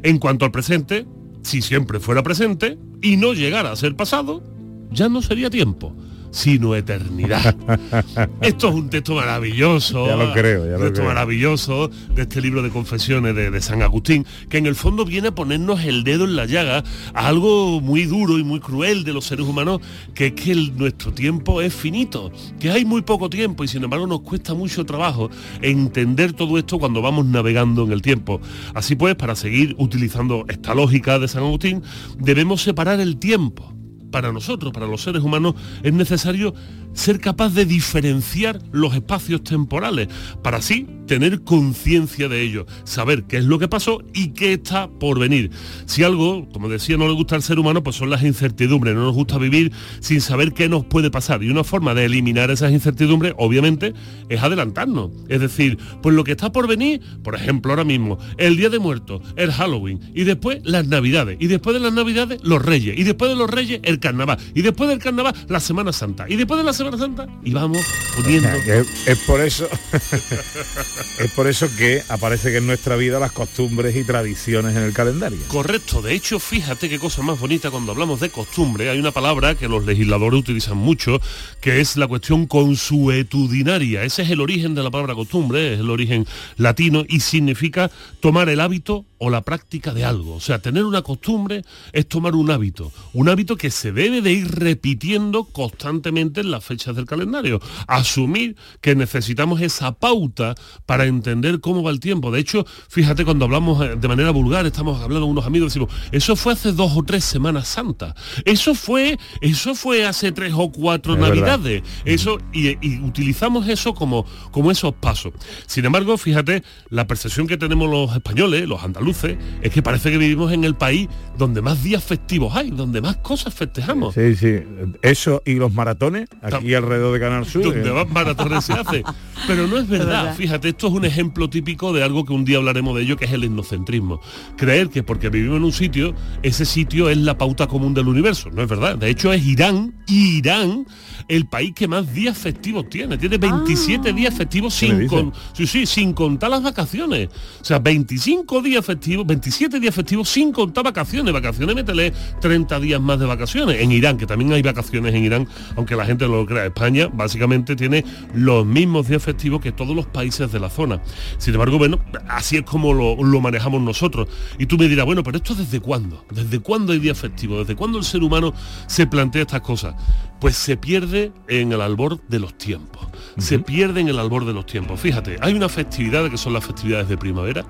En cuanto al presente, si siempre fuera presente y no llegara a ser pasado, ya no sería tiempo, sino eternidad. *laughs* Esto es un texto maravilloso. Ya lo creo, ya un texto maravilloso de este libro de confesiones de, de San Agustín, que en el fondo viene a ponernos el dedo en la llaga a algo muy duro y muy cruel de los seres humanos, que es que el- nuestro tiempo es finito, que hay muy poco tiempo y sin embargo nos cuesta mucho trabajo entender todo esto cuando vamos navegando en el tiempo. Así pues, para seguir utilizando esta lógica de San Agustín, debemos separar el tiempo para nosotros, para los seres humanos, es necesario ser capaz de diferenciar los espacios temporales, para así tener conciencia de ello, saber qué es lo que pasó y qué está por venir. Si algo, como decía, no le gusta al ser humano, pues son las incertidumbres, no nos gusta vivir sin saber qué nos puede pasar. Y una forma de eliminar esas incertidumbres, obviamente, es adelantarnos. Es decir, pues lo que está por venir, por ejemplo, ahora mismo, el Día de Muertos, el Halloween, y después las Navidades, y después de las Navidades, los Reyes, y después de los Reyes, el Carnaval, y después del Carnaval, la Semana Santa, y después de la Semana Santa, y vamos poniendo... Es, es por eso *laughs* es por eso que aparece que en nuestra vida las costumbres y tradiciones en el calendario. Correcto, de hecho, fíjate qué cosa más bonita cuando hablamos de costumbre. Hay una palabra que los legisladores utilizan mucho, que es la cuestión consuetudinaria. Ese es el origen de la palabra costumbre, es el origen latino y significa tomar el hábito o la práctica de algo. O sea, tener una costumbre es tomar un hábito, un hábito que se debe de ir repitiendo constantemente en las fechas del calendario. Asumir que necesitamos esa pauta para entender cómo va el tiempo. De hecho, fíjate cuando hablamos eh, de manera vulgar, estamos hablando con unos amigos, decimos, eso fue hace dos o tres semanas santas. Eso fue, eso fue hace tres o cuatro Es verdad. navidades. Eso, y, y utilizamos eso como, como esos pasos. Sin embargo, fíjate, la percepción que tenemos los españoles, los andaluces, es que parece que vivimos en el país donde más días festivos hay, donde más cosas festejamos. Sí, sí. Eso y los maratones, aquí alrededor de Canal Sur. donde eh. más maratones se hace. Pero no es verdad. verdad. Fíjate, esto es un ejemplo típico de algo que un día hablaremos de ello, que es el etnocentrismo. Creer que porque vivimos en un sitio, ese sitio es la pauta común del universo. No es verdad. De hecho, es Irán, Irán, el país que más días festivos tiene. Tiene 27 días festivos ¿Qué me sin, con- sí, sí, sin contar las vacaciones. O sea, 25 días festivos, 27 días festivos sin contar vacaciones. Vacaciones, métele 30 días más de vacaciones. vacaciones. En Irán, que también hay vacaciones en Irán, aunque la gente no lo crea. España básicamente tiene los mismos días festivos que todos los países de la zona. Sin embargo, bueno, así es como lo, lo manejamos nosotros. Y tú me dirás, bueno, pero esto desde cuándo? ¿Desde cuándo hay días festivos? ¿Desde cuándo el ser humano se plantea estas cosas? Pues se pierde en el albor de los tiempos. Se pierde en el albor de los tiempos. Fíjate, hay una festividad que son las festividades de primavera,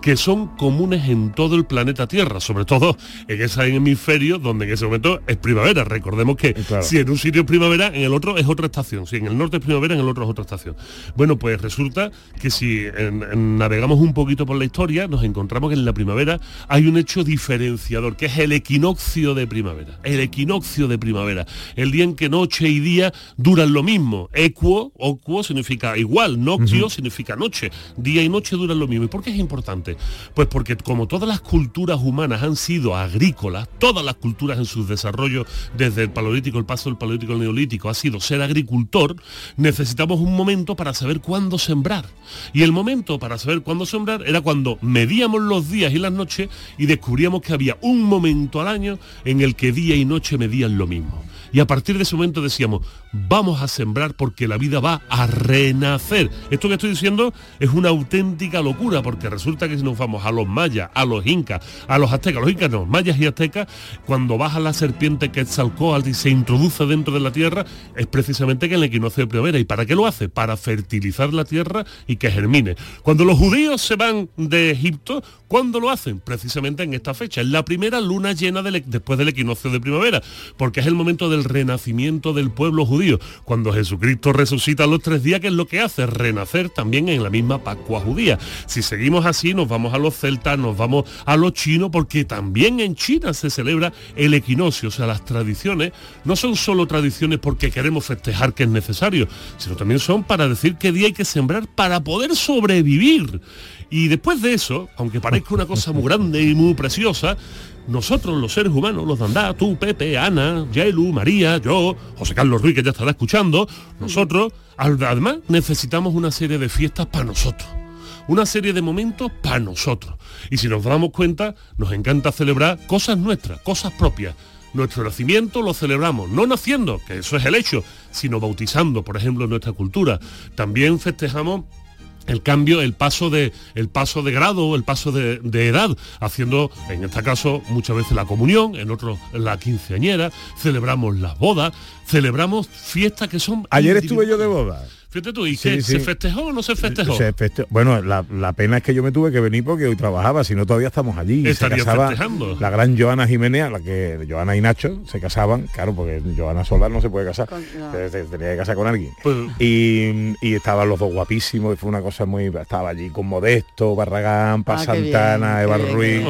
que son comunes en todo el planeta Tierra, sobre todo en ese hemisferio donde en ese momento es primavera. Recordemos que si en un sitio es primavera, en el otro es otra estación. Si en el norte es primavera, en el otro es otra estación. Bueno, pues resulta que si en- en- navegamos un poquito por la historia, nos encontramos que en la primavera hay un hecho diferenciador, que es el equinoccio de primavera. El equinoccio de primavera. El día en que noche y día duran lo mismo. Equo, oquo significa igual, noctio significa noche. Día y noche duran lo mismo. ¿Y por qué es importante? Pues porque como todas las culturas humanas han sido agrícolas, todas las culturas en sus desarrollos, desde el paleolítico, el paso del paleolítico al neolítico, ha sido ser agricultor, necesitamos un momento para saber cuándo sembrar. Y el momento para saber cuándo sembrar era cuando medíamos los días y las noches y descubríamos que había un momento al año en el que día y noche medían lo mismo. Y a partir de ese momento decíamos, vamos a sembrar porque la vida va a renacer. Esto que estoy diciendo es una auténtica locura, porque resulta que si nos vamos a los mayas, a los incas, a los aztecas, los incas no, mayas y aztecas, cuando baja la serpiente Quetzalcóatl y se introduce dentro de la tierra, es precisamente que el equinoccio de primavera. ¿Y para qué lo hace? Para fertilizar la tierra y que germine. Cuando los judíos se van de Egipto, ¿cuándo lo hacen? Precisamente en esta fecha, en la primera luna llena e- después del equinoccio de primavera, porque es el momento del renacimiento del pueblo judío. Cuando Jesucristo resucita los tres días, que es lo que hace? Renacer también en la misma Pascua judía. Si seguimos así, nos vamos a los celtas, nos vamos a los chinos, porque también en China se celebra el equinoccio. O sea, las tradiciones no son solo tradiciones porque queremos festejar que es necesario, sino también son para decir qué día hay que sembrar para poder sobrevivir. Y después de eso, aunque parezca una cosa muy grande y muy preciosa, nosotros los seres humanos, los de Andá, tú, Pepe, Ana, Yelu, María, yo, José Carlos Ruiz, que ya estará escuchando, nosotros, además, necesitamos una serie de fiestas para nosotros. Una serie de momentos para nosotros. Y si nos damos cuenta, nos encanta celebrar cosas nuestras, cosas propias. Nuestro nacimiento lo celebramos, no naciendo, que eso es el hecho, sino bautizando, por ejemplo, nuestra cultura. También festejamos el cambio, el paso de, el paso de grado, el paso de, de edad, haciendo, en este caso, muchas veces la comunión, en otros la quinceañera, celebramos las bodas, celebramos fiestas que son... Ayer estuve yo de boda. Fíjate tú, ¿y Sí, qué? sí. ¿Se festejó o no se festejó? Se feste- Bueno, la, la pena es que yo me tuve que venir porque hoy trabajaba, si no todavía estamos allí. Y se Estaría casaba festejando. la gran Joana Jiménez, la que Joana y Nacho se casaban, claro, porque Joana sola no se puede casar, se- se tenía que casar con alguien. Pues, Y, y estaban los dos guapísimos, y fue una cosa muy... Estaba allí con Modesto, Barragán, Paz Ah, bien, Santana, Eva Ruiz,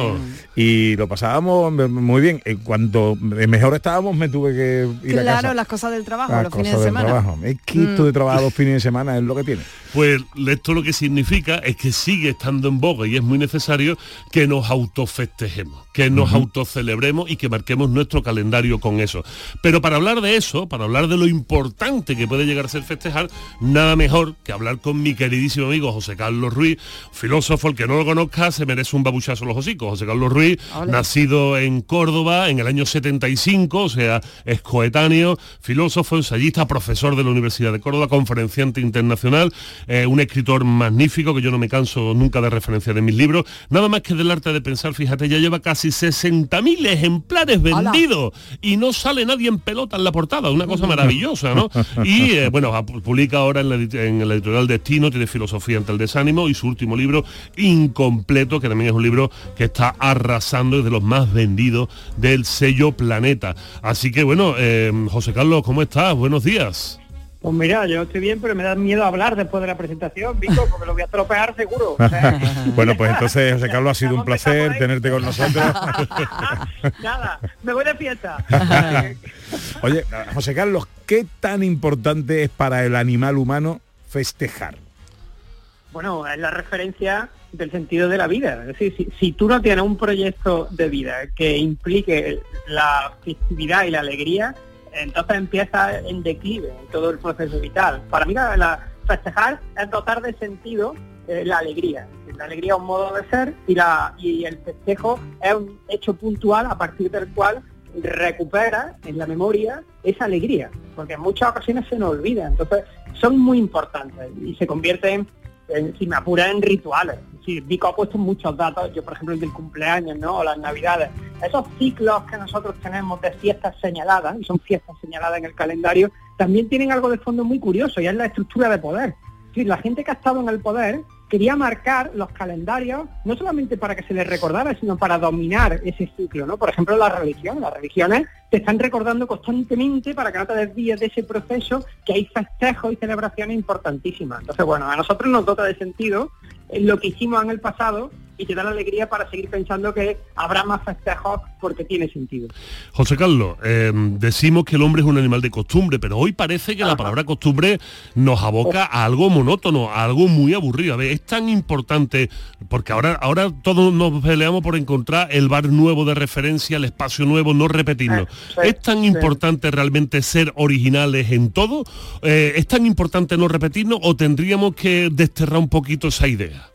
y lo pasábamos muy bien. En cuanto mejor estábamos, me tuve que ir a casa. Claro, las cosas del trabajo, Las los fines de semana. trabajo. Esto Mm. de trabajar dos fines de semana es lo que tiene. Pues esto lo que significa es que sigue estando en boga y es muy necesario que nos autofestejemos, que nos autocelebremos y que marquemos nuestro calendario con eso. Pero para hablar de eso, para hablar de lo importante que puede llegar a ser festejar, nada mejor que hablar con mi queridísimo amigo José Carlos Ruiz, filósofo, el que no lo conozca se merece un babuchazo en los hocicos. José Carlos Ruiz, nacido en Córdoba en el año 75, o sea, es coetáneo, filósofo, ensayista, profesor de la Universidad de Córdoba, conferenciante internacional, eh, un escritor magnífico que yo no me canso nunca de referenciar en mis libros. Nada más que del arte de pensar, fíjate, ya lleva casi 60.000 ejemplares vendidos y no sale nadie en pelota en la portada, una cosa *laughs* maravillosa, ¿no? *laughs* Y eh, bueno, ha- publica ahora en la, en editorial Destino, tiene filosofía ante el desánimo y su último libro, Incompleto, que también es un libro que está arrasando, es de los más vendidos del sello Planeta. Así que bueno, eh, José Carlos, ¿cómo estás? Buenos días. Pues mira, yo estoy bien, pero me da miedo hablar después de la presentación, Vico, porque lo voy a estropear seguro. O sea, *laughs* bueno, pues entonces, José Carlos, ha sido un placer tenerte con nosotros. *laughs* nada, me voy de fiesta. *laughs* Oye, José Carlos, ¿qué tan importante es para el animal humano festejar? Bueno, es la referencia del sentido de la vida. Es decir, si, si tú no tienes un proyecto de vida que implique la festividad y la alegría, entonces empieza en declive todo el proceso vital. Para mí la, festejar es dotar de sentido eh, la alegría. La alegría es un modo de ser y, y el festejo es un hecho puntual a partir del cual recupera en la memoria esa alegría, porque en muchas ocasiones se nos olvida. Entonces, son muy importantes y se convierten, en, si me apura, en rituales. Sí, Vico ha puesto muchos datos, yo por ejemplo el del cumpleaños, ¿no? O las navidades. Esos ciclos que nosotros tenemos de fiestas señaladas, y son fiestas señaladas en el calendario, también tienen algo de fondo muy curioso, y es la estructura de poder. Sí, la gente que ha estado en el poder quería marcar los calendarios no solamente para que se les recordara, sino para dominar ese ciclo, ¿no? Por ejemplo, la religión. Las religiones te están recordando constantemente para que no te desvíes de ese proceso, que hay festejos y celebraciones importantísimas. Entonces, bueno, a nosotros nos dota de sentido lo que hicimos en el pasado y te da la alegría para seguir pensando que habrá más festejos porque tiene sentido. José Carlos, eh, decimos que el hombre es un animal de costumbre, pero hoy parece que la palabra costumbre nos aboca a algo monótono, a algo muy aburrido. A ver, es tan importante, porque ahora, ahora todos nos peleamos por encontrar el bar nuevo de referencia, el espacio nuevo, no repetirlo. ¿Es tan importante realmente ser originales en todo? Eh, ¿Es tan importante no repetirnos o tendríamos que desterrar un poquito esa idea?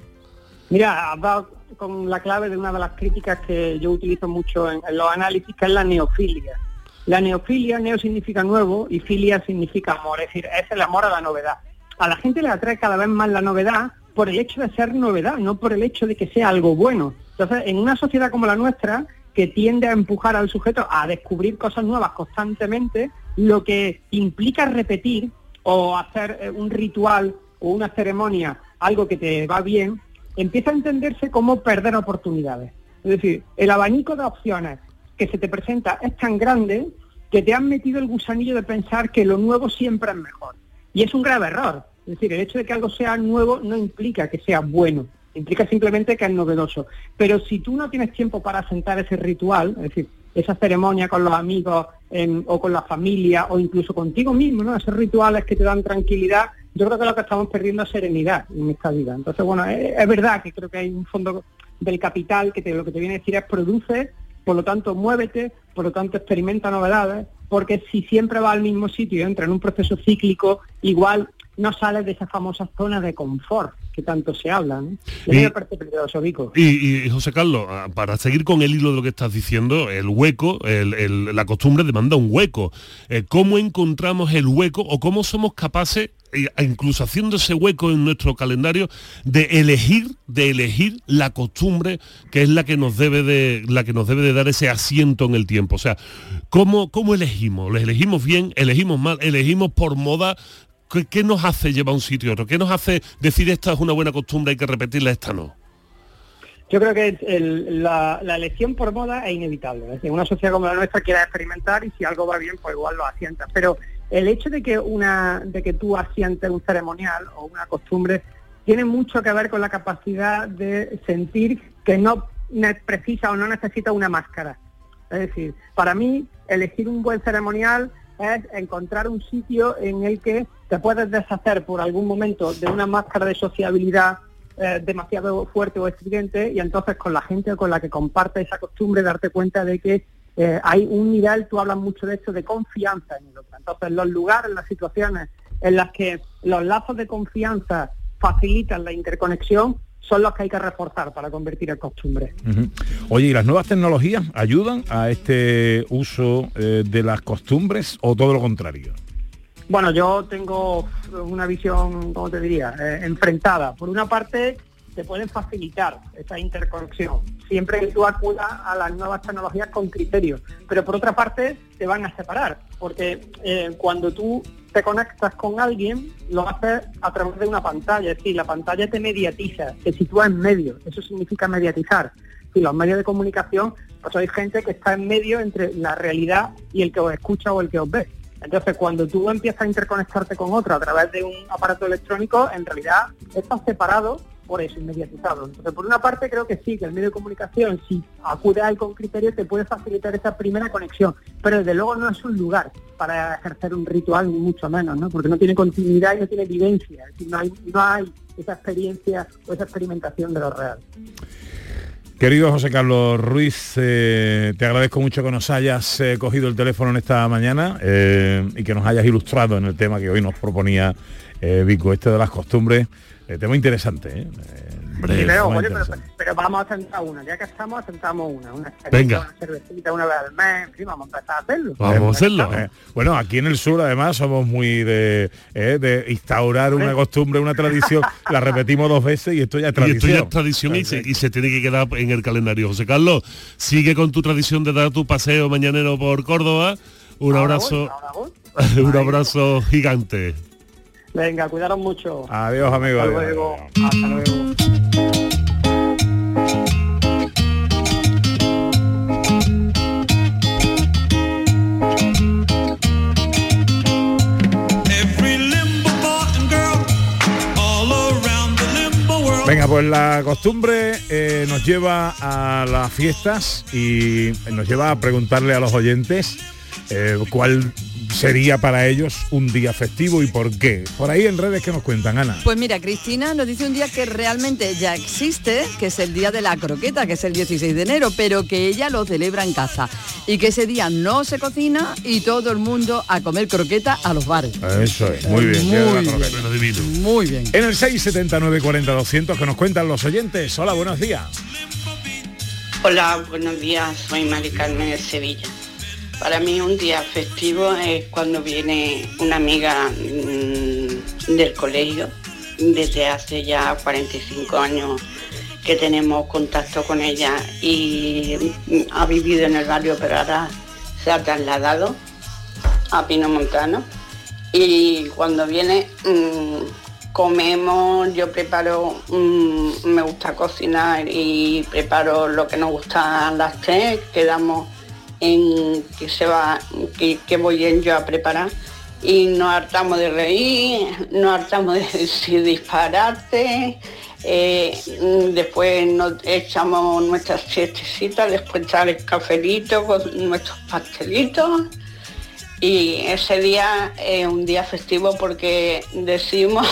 Mira, has dado con la clave de una de las críticas que yo utilizo mucho en, los análisis, que es la neofilia. La neofilia, neo significa nuevo y filia significa amor, es decir, es el amor a la novedad. A la gente le atrae cada vez más la novedad por el hecho de ser novedad, no por el hecho de que sea algo bueno. Entonces, en una sociedad como la nuestra, que tiende a empujar al sujeto a descubrir cosas nuevas constantemente, lo que implica repetir o hacer eh, un ritual o una ceremonia, algo que te va bien, empieza a entenderse como perder oportunidades. Es decir, el abanico de opciones que se te presenta es tan grande que te han metido el gusanillo de pensar que lo nuevo siempre es mejor. Y es un grave error. Es decir, el hecho de que algo sea nuevo no implica que sea bueno, implica simplemente que es novedoso. Pero si tú no tienes tiempo para sentar ese ritual, es decir, esa ceremonia con los amigos en- o con la familia o incluso contigo mismo, ¿no? Esos rituales que te dan tranquilidad, yo creo que lo que estamos perdiendo es serenidad en esta vida. Entonces, bueno, es, es verdad que creo que hay un fondo del capital que te- lo que te viene a decir es produce, por lo tanto muévete, por lo tanto experimenta novedades, porque si siempre va al mismo sitio y entra en un proceso cíclico, igual no sales de esa famosa zona de confort que tanto se habla. ¿no? Y a mí Y- me parece peligroso, Vico. Y, y, José Carlos, ah, para seguir con el hilo de lo que estás diciendo, el hueco, el- el- la costumbre demanda un hueco. Eh, ¿Cómo encontramos el hueco o cómo somos capaces, incluso haciendo ese hueco en nuestro calendario, de elegir, de elegir la costumbre que es la que nos debe de, la que nos debe de dar ese asiento en el tiempo? O sea, ¿cómo, cómo elegimos? ¿Lo elegimos bien? ¿Elegimos mal? ¿Elegimos por moda? ¿Qué, qué nos hace llevar un sitio a otro? ¿Qué nos hace decir esta es una buena costumbre, hay que repetirla, esta no? Yo creo que la, elección por moda es inevitable. Es decir, una sociedad como la nuestra quiere experimentar y si algo va bien, pues igual lo asientas. Pero el hecho de que una, de que tú asientes un ceremonial o una costumbre tiene mucho que ver con la capacidad de sentir que no precisa o no necesita una máscara. Es decir, para mí elegir un buen ceremonial es encontrar un sitio en el que te puedes deshacer por algún momento de una máscara de sociabilidad eh, demasiado fuerte o estridente y entonces con la gente con la que comparte esa costumbre darte cuenta de que eh, hay un nivel, tú hablas mucho de esto, de confianza en el otro. Entonces los lugares, las situaciones en las que los lazos de confianza facilitan la interconexión son los que hay que reforzar para convertir en costumbre. Ujú. Oye, ¿y las nuevas tecnologías ayudan a este uso eh, de las costumbres o todo lo contrario? Bueno, yo tengo una visión, ¿cómo te diría?, eh, enfrentada. Por una parte, te pueden facilitar esa interconexión, siempre que tú acudas a las nuevas tecnologías con criterio. Pero por otra parte, te van a separar, porque eh, cuando tú te conectas con alguien, lo haces a través de una pantalla, es decir, la pantalla te mediatiza, te sitúa en medio, eso significa mediatizar. Y los medios de comunicación, pues hay gente que está en medio entre la realidad y el que os escucha o el que os ve. Entonces, cuando tú empiezas a interconectarte con otro a través de un aparato electrónico, en realidad estás separado por eso, inmediatizado. Entonces, por una parte, creo que sí, que el medio de comunicación, si acude a él con criterio, te puede facilitar esa primera conexión. Pero desde luego no es un lugar para ejercer un ritual, ni mucho menos, ¿no? Porque no tiene continuidad y no tiene vivencia. No hay, no hay esa experiencia o esa experimentación de lo real. Querido José Carlos Ruiz, eh, te agradezco mucho que nos hayas eh, cogido el teléfono en esta mañana eh, y que nos hayas ilustrado en el tema que hoy nos proponía eh, Vico, este de las costumbres, eh, tema interesante, ¿eh? Eh, Sí, tema pero, oye, pero, interesante. pero vamos a sentar una, ya que estamos, sentamos una, una Venga. una cervecita una vez al mes, en fin, vamos a empezar a hacerlo. Vamos a hacerlo. Eh, bueno, aquí en el sur además somos muy de, eh, de instaurar una costumbre, una tradición, la repetimos dos veces y esto ya es Y esto tradición. ya es tradición y se, y se tiene que quedar en el calendario. José Carlos, sigue con tu tradición de dar tu paseo mañanero por Córdoba. Un Ahora abrazo, voy, *laughs* un abrazo gigante. Venga, cuidaros mucho. Adiós, amigo. Hasta adiós. luego. Hasta luego. Venga, pues la costumbre eh, nos lleva a las fiestas y nos lleva a preguntarle a los oyentes eh, cuál sería para ellos un día festivo y por qué. Por ahí en redes que nos cuentan, Ana. Pues mira, Cristina nos dice un día que realmente ya existe, que es el día de la croqueta, que es el 16 de enero, pero que ella lo celebra en casa y que ese día no se cocina y todo el mundo a comer croqueta a los bares. Eso es, muy bien. Muy bien. Muy bien. En el 679 40 200 que nos cuentan los oyentes. Hola, buenos días. Hola, buenos días, soy Mari Carmen de Sevilla. Para mí un día festivo es cuando viene una amiga mm, del colegio, desde hace ya 45 años que tenemos contacto con ella y mm, ha vivido en el barrio, pero ahora se ha trasladado a Pino Montano. Y cuando viene mm, comemos, yo preparo, me gusta cocinar y preparo lo que nos gusta las tres, quedamos en que se va, que, que voy yo a preparar. Y nos hartamos de reír, nos hartamos de *laughs* decir disparate, eh, después nos echamos nuestras siestecitas, después trae el cafelito con nuestros pastelitos. Y ese día es un día festivo porque decimos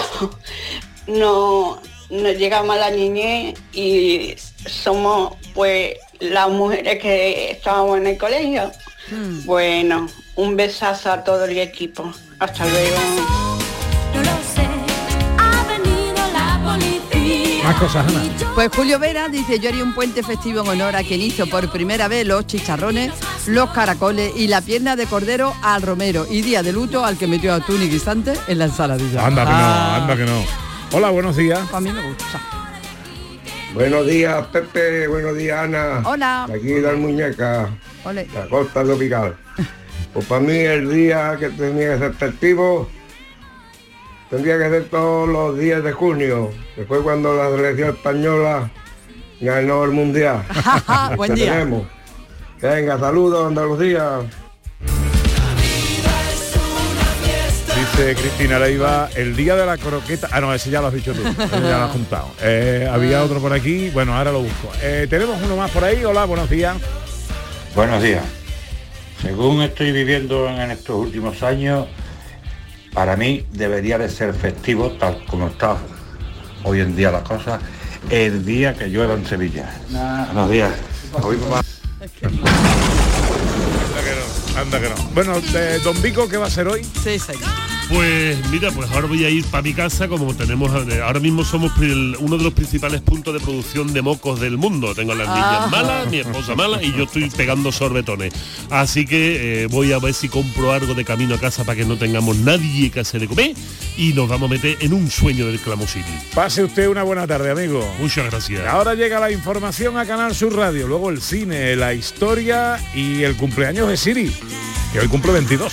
*laughs* no, no llegamos a la niñez y somos pues las mujeres que estábamos en el colegio. Bueno, un besazo a todo el equipo. Hasta luego. Más cosas, Ana. Pues Julio Vera dice, yo haría un puente festivo en honor a quien hizo por primera vez los chicharrones, los caracoles y la pierna de cordero al romero y día de luto al que metió atún y guisante en la ensaladilla. Anda que no, Ah, anda que no. Hola, buenos días. A mí me gusta. Buenos días, Pepe. Buenos días, Ana. Hola. Aquí la muñeca, Ole. la costa tropical. Pues para mí el día que tenía que ser festivo tendría que ser todos los días de junio, que fue cuando la selección española ganó el mundial. *laughs* Buen día. tenemos. Venga, saludos Andalucía. Dice Cristina Leiva, el día de la croqueta. Ah, no, ese ya lo has dicho tú. ese ya lo has *laughs* juntado. Eh, había otro por aquí. Bueno, ahora lo busco. Eh, Tenemos uno más por ahí. Hola, buenos días. Buenos días. Según estoy viviendo en estos últimos años, para mí debería de ser festivo, tal como está hoy en día la cosa, el día que llueva en Sevilla. Buenos días. Hoy va- Anda que no. Anda que no. Bueno, de Don Vico, ¿qué va a ser hoy? Sí, sí. Pues mira, pues ahora voy a ir para mi casa, como tenemos, eh, ahora mismo somos uno de los principales puntos de producción de mocos del mundo. Tengo a las niñas Ah. malas, mi esposa mala y yo estoy pegando sorbetones. Así que eh, voy a ver si compro algo de camino a casa para que no tengamos nadie que hacer de comer y nos vamos a meter en un sueño del Clamosini. Pase usted una buena tarde, amigo. Muchas gracias. Ahora llega la información a Canal Sur Radio, luego el cine, la historia y el cumpleaños de Siri, que hoy cumple 22.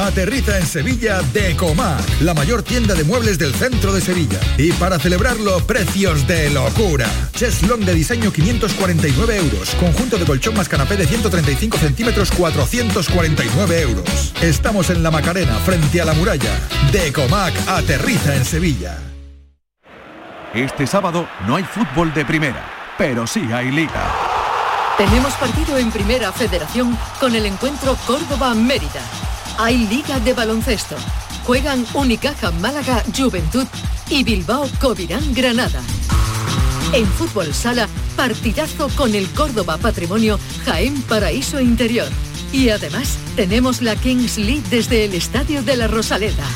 Aterriza en Sevilla Decomac, la mayor tienda de muebles del centro de Sevilla. Y para celebrarlo, precios de locura. Cheslong de diseño 549 euros. Conjunto de colchón más canapé de 135 centímetros 449 euros. Estamos en la Macarena, frente a la muralla. Decomac aterriza en Sevilla. Este sábado no hay fútbol de primera, pero sí hay liga. Tenemos partido en Primera Federación con el encuentro Córdoba-Mérida. Hay Liga de Baloncesto. Juegan Unicaja Málaga Juventud y Bilbao Covirán Granada. En Fútbol Sala, partidazo con el Córdoba Patrimonio Jaén Paraíso Interior. Y además tenemos la Kings League desde el Estadio de la Rosaleda.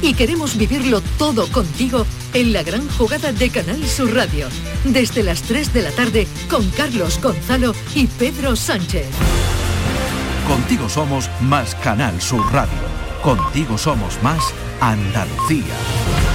Y queremos vivirlo todo contigo en la gran jugada de Canal Sur Radio. Desde las 3 de la tarde con Carlos Gonzalo y Pedro Sánchez. Contigo somos más Canal Sur Radio. Contigo somos más Andalucía.